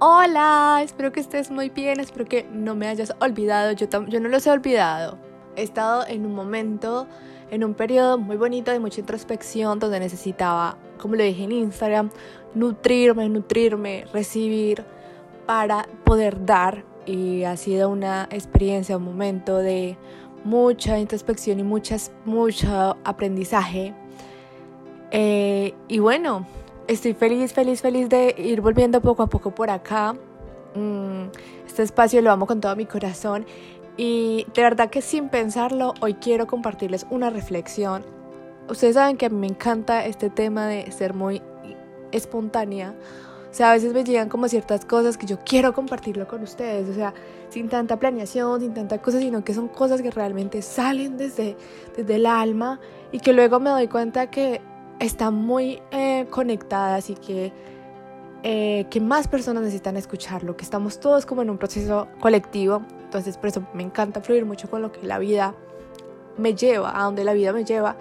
Hola, espero que estés muy bien, espero que no me hayas olvidado, yo, yo no los he olvidado. He estado en un momento, en un periodo muy bonito de mucha introspección donde necesitaba, como lo dije en Instagram, nutrirme, nutrirme, recibir para poder dar y ha sido una experiencia, un momento de mucha introspección y muchas, mucho aprendizaje. Eh, y bueno, estoy feliz, feliz, feliz de ir volviendo poco a poco por acá. Mm, este espacio lo amo con todo mi corazón y de verdad que sin pensarlo, hoy quiero compartirles una reflexión. Ustedes saben que a mí me encanta este tema de ser muy espontánea. O sea, a veces me llegan como ciertas cosas que yo quiero compartirlo con ustedes. O sea, sin tanta planeación, sin tanta cosa, sino que son cosas que realmente salen desde, desde el alma y que luego me doy cuenta que están muy eh, conectadas y que, eh, que más personas necesitan escucharlo, que estamos todos como en un proceso colectivo. Entonces, por eso me encanta fluir mucho con lo que la vida me lleva, a donde la vida me lleva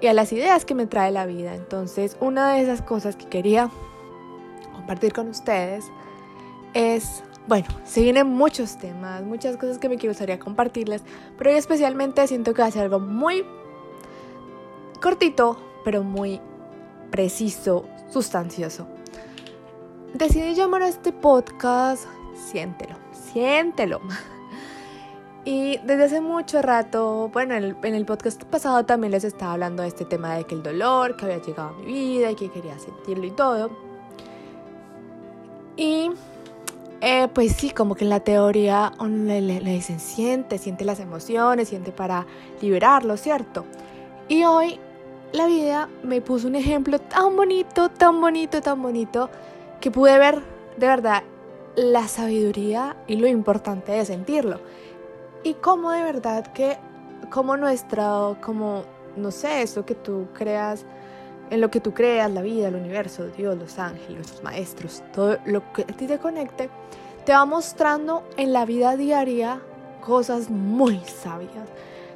y a las ideas que me trae la vida. Entonces, una de esas cosas que quería compartir con ustedes es, bueno, se vienen muchos temas, muchas cosas que me gustaría compartirles, pero hoy especialmente siento que va a ser algo muy cortito, pero muy preciso, sustancioso. Decidí llamar a este podcast Siéntelo, siéntelo. Y desde hace mucho rato, bueno, en el, podcast pasado también les estaba hablando de este tema de que el dolor que había llegado a mi vida y que quería sentirlo y todo. Y eh, pues sí, como que en la teoría le, le, dicen siente, siente las emociones, siente para liberarlo, ¿cierto? Y hoy la vida me puso un ejemplo tan bonito, tan bonito, tan bonito, que pude ver de verdad la sabiduría y lo importante de sentirlo. Y cómo de verdad que, como nuestra, como, no sé, eso que tú creas, en lo que tú creas, la vida, el universo, Dios, los ángeles, los maestros, todo lo que a ti te conecte, te va mostrando en la vida diaria cosas muy sabias.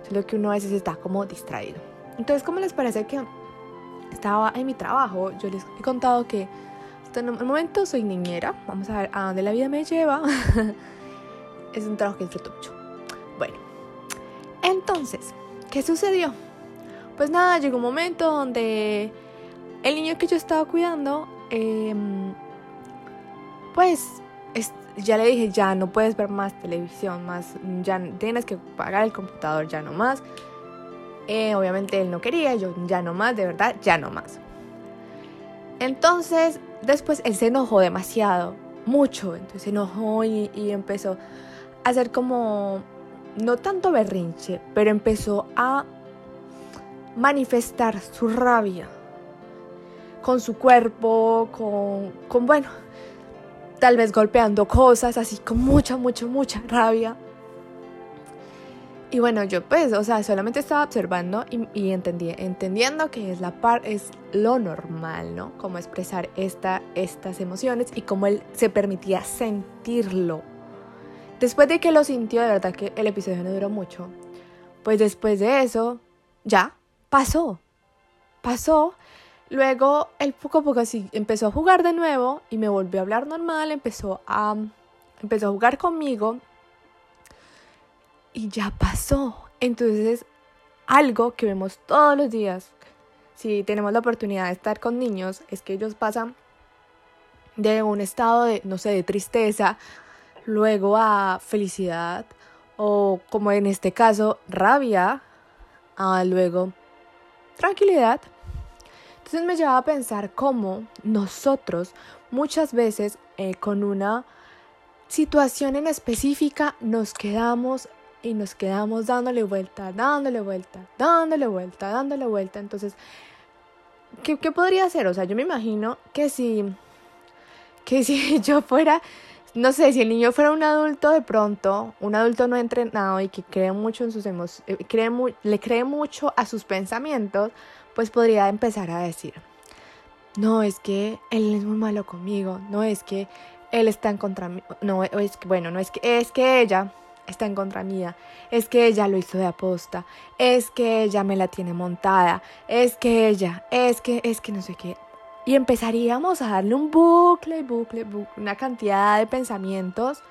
Es lo que uno a veces está como distraído. Entonces, ¿cómo les parece que estaba en mi trabajo? Yo les he contado que en el momento soy niñera. Vamos a ver a dónde la vida me lleva. es un trabajo que disfruto mucho. Bueno, entonces, ¿qué sucedió? Pues nada, llegó un momento donde el niño que yo estaba cuidando, em, pues ya le dije, ya no puedes ver más televisión, más, ya tienes que pagar el computador, ya no más. Eh, obviamente él no quería, yo ya no más, de verdad, ya no más. Entonces, después él se enojó demasiado, mucho, entonces se enojó y, empezó a hacer como, no tanto berrinche, pero empezó a manifestar su rabia con su cuerpo, con, con, bueno, tal vez golpeando cosas, así con mucha, mucha, mucha rabia. Y bueno, yo pues, o sea, solamente estaba observando y, entendí, entendiendo que es, la par, es lo normal, ¿no? Cómo expresar esta, estas emociones y cómo él se permitía sentirlo. Después de que lo sintió, de verdad que el episodio no duró mucho, pues después de eso, ya, pasó. Pasó. Luego él poco a poco así empezó a jugar de nuevo y me volvió a hablar normal, empezó a, empezó a jugar conmigo y ya pasó. Entonces, algo que vemos todos los días, si tenemos la oportunidad de estar con niños, es que ellos pasan de un estado de, no sé, de tristeza, luego a felicidad, o como en este caso, rabia, a luego tranquilidad. Entonces me llevaba a pensar cómo nosotros muchas veces eh, con una situación en específica nos quedamos y nos quedamos dándole vuelta, dándole vuelta, dándole vuelta, dándole vuelta. Entonces, ¿qué, podría hacer? O sea, yo me imagino que si, que si yo fuera, no sé, si el niño fuera un adulto de pronto, un adulto no entrenado y que cree mucho en sus emociones, eh, le cree mucho a sus pensamientos, pues podría empezar a decir, no, es que él es muy malo conmigo, no es que él está en contra mí, no, es que, bueno, no es que, es que ella está en contra mía, es que ella lo hizo de aposta, es que ella me la tiene montada, es que ella, es que, es que no sé qué. y empezaríamos a darle un bucle, bucle, bucle, una cantidad de pensamientos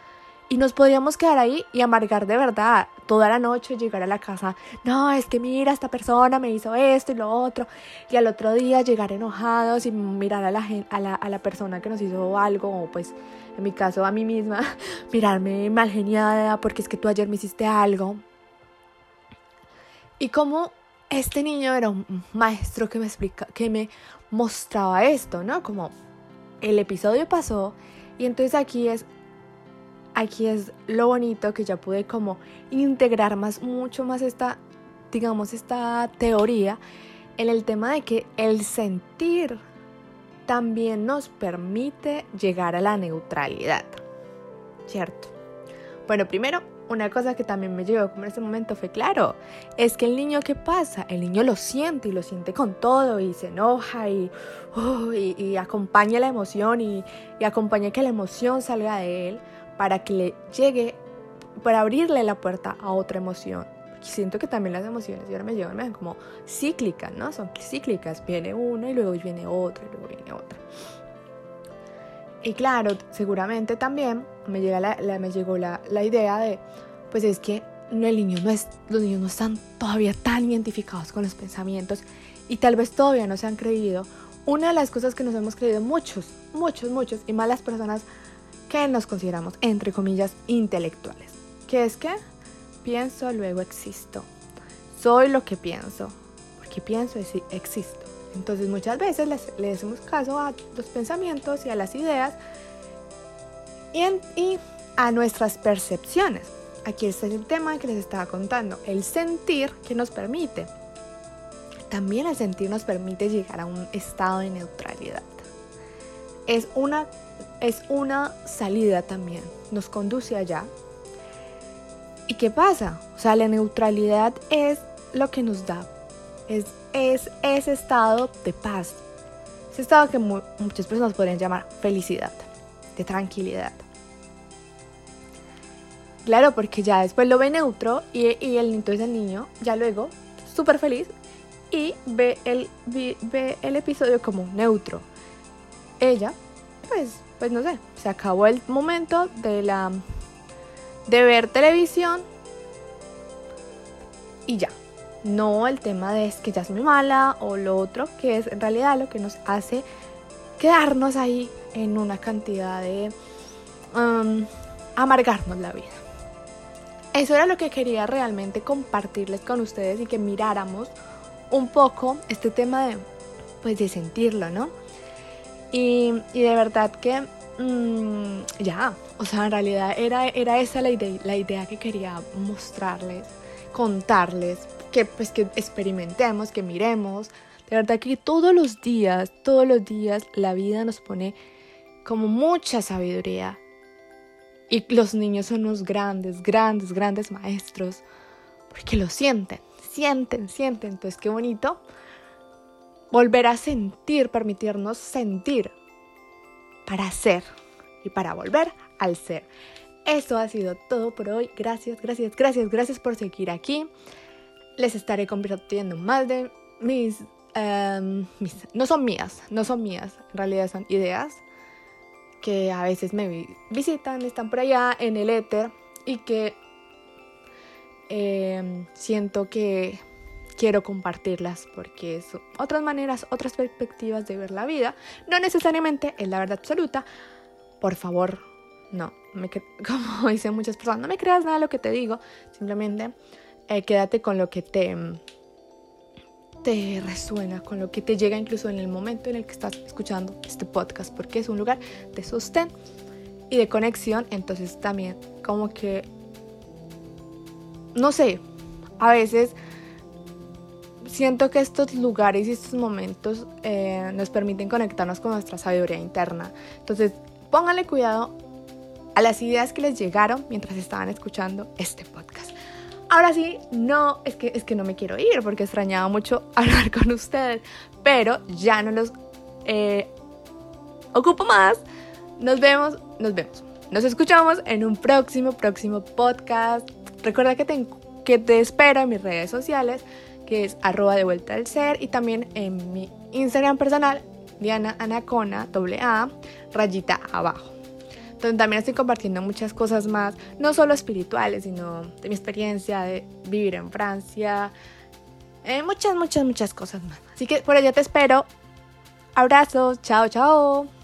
y nos podríamos quedar ahí y amargar de verdad toda la noche, llegar a la casa, no, es que mira, esta persona me hizo esto y lo otro, y al otro día llegar enojados y mirar a la, a la, a la persona que nos hizo algo, o pues en mi caso a mí misma, mirarme mal geniada porque es que tú ayer me hiciste algo. Y como este niño era un maestro que me explica, que me mostraba esto, ¿no? Como el episodio pasó y entonces aquí es aquí es lo bonito que ya pude como integrar más, mucho más esta, digamos, esta teoría en el tema de que el sentir también nos permite llegar a la neutralidad, ¿cierto? Bueno, primero, una cosa que también me llegó como en ese momento fue claro, es que el niño ¿qué pasa? El niño lo siente y lo siente con todo y se enoja y, uh, y, acompaña la emoción y acompaña que la emoción salga de él, para que le llegue, para abrirle la puerta a otra emoción. siento que también las emociones, y ahora me llevan, me ven como cíclicas, ¿no? Son cíclicas, viene una y luego viene otra y luego viene otra. Y claro, seguramente también me, llega la, me llegó la, la, idea de, pues es que el niño no es, los niños no están todavía tan identificados con los pensamientos y tal vez todavía no se han creído. Una de las cosas que nos hemos creído muchos, muchos, muchos, y más las personas que nos consideramos, entre comillas, intelectuales. Que es que pienso, luego existo. Soy lo que pienso, porque pienso y existo. Entonces muchas veces le hacemos caso a los pensamientos y a las ideas y, y a nuestras percepciones. Aquí está el tema que les estaba contando, el sentir que nos permite. También el sentir nos permite llegar a un estado de neutralidad. Es una es una salida también, nos conduce allá. ¿Y qué pasa? O sea, la neutralidad es lo que nos da, es, es ese estado de paz, ese estado que muchas personas podrían llamar felicidad, de tranquilidad. Claro, porque ya después lo ve neutro y, y el, entonces el niño ya luego súper feliz y ve el, ve el episodio como neutro. Ella, pues pues no sé, se acabó el momento de la de ver televisión y ya. No el tema de es que ya es muy mala o lo otro, que es en realidad lo que nos hace quedarnos ahí en una cantidad de um, amargarnos la vida. Eso era lo que quería realmente compartirles con ustedes y que miráramos un poco este tema de, pues, de sentirlo, ¿no? Y, de verdad que mm, ya, o sea, en realidad era, era esa la idea, la idea que quería mostrarles, contarles, que pues que experimentemos, que miremos. De verdad que todos los días, todos los días la vida nos pone como mucha sabiduría. Y los niños son unos grandes, grandes, grandes maestros, porque lo sienten, sienten, sienten. Entonces, qué bonito volver a sentir, permitirnos sentir para ser y para volver al ser. Eso ha sido todo por hoy. Gracias, gracias, gracias, gracias por seguir aquí. Les estaré compartiendo más de mis, em, mis, No son mías, no son mías. En realidad son ideas que a veces me visitan, están por allá en el éter y que em, siento que quiero compartirlas porque son otras maneras, otras perspectivas de ver la vida. No necesariamente es la verdad absoluta. Por favor, no, me, como dicen muchas personas, no me creas nada de lo que te digo. Simplemente eh, quédate con lo que te, te resuena, con lo que te llega incluso en el momento en el que estás escuchando este podcast, porque es un lugar de sostén y de conexión. Entonces también como que, no sé, a veces siento que estos lugares y estos momentos eh, nos permiten conectarnos con nuestra sabiduría interna. Entonces, pónganle cuidado a las ideas que les llegaron mientras estaban escuchando este podcast. Ahora sí, no, es que, es que no me quiero ir porque extrañaba mucho hablar con ustedes, pero ya no los eh, ocupo más. Nos vemos, nos vemos. Nos escuchamos en un próximo, próximo podcast. Recuerda que te, que te espero en mis redes sociales que es arroba de vuelta al ser y también en mi Instagram personal Diana Anacona, doble A, rayita abajo. Donde también estoy compartiendo muchas cosas más, no solo espirituales, sino de mi experiencia de vivir en Francia, eh, muchas, muchas, muchas cosas más. Así que por allá te espero. Abrazos, chao, chao.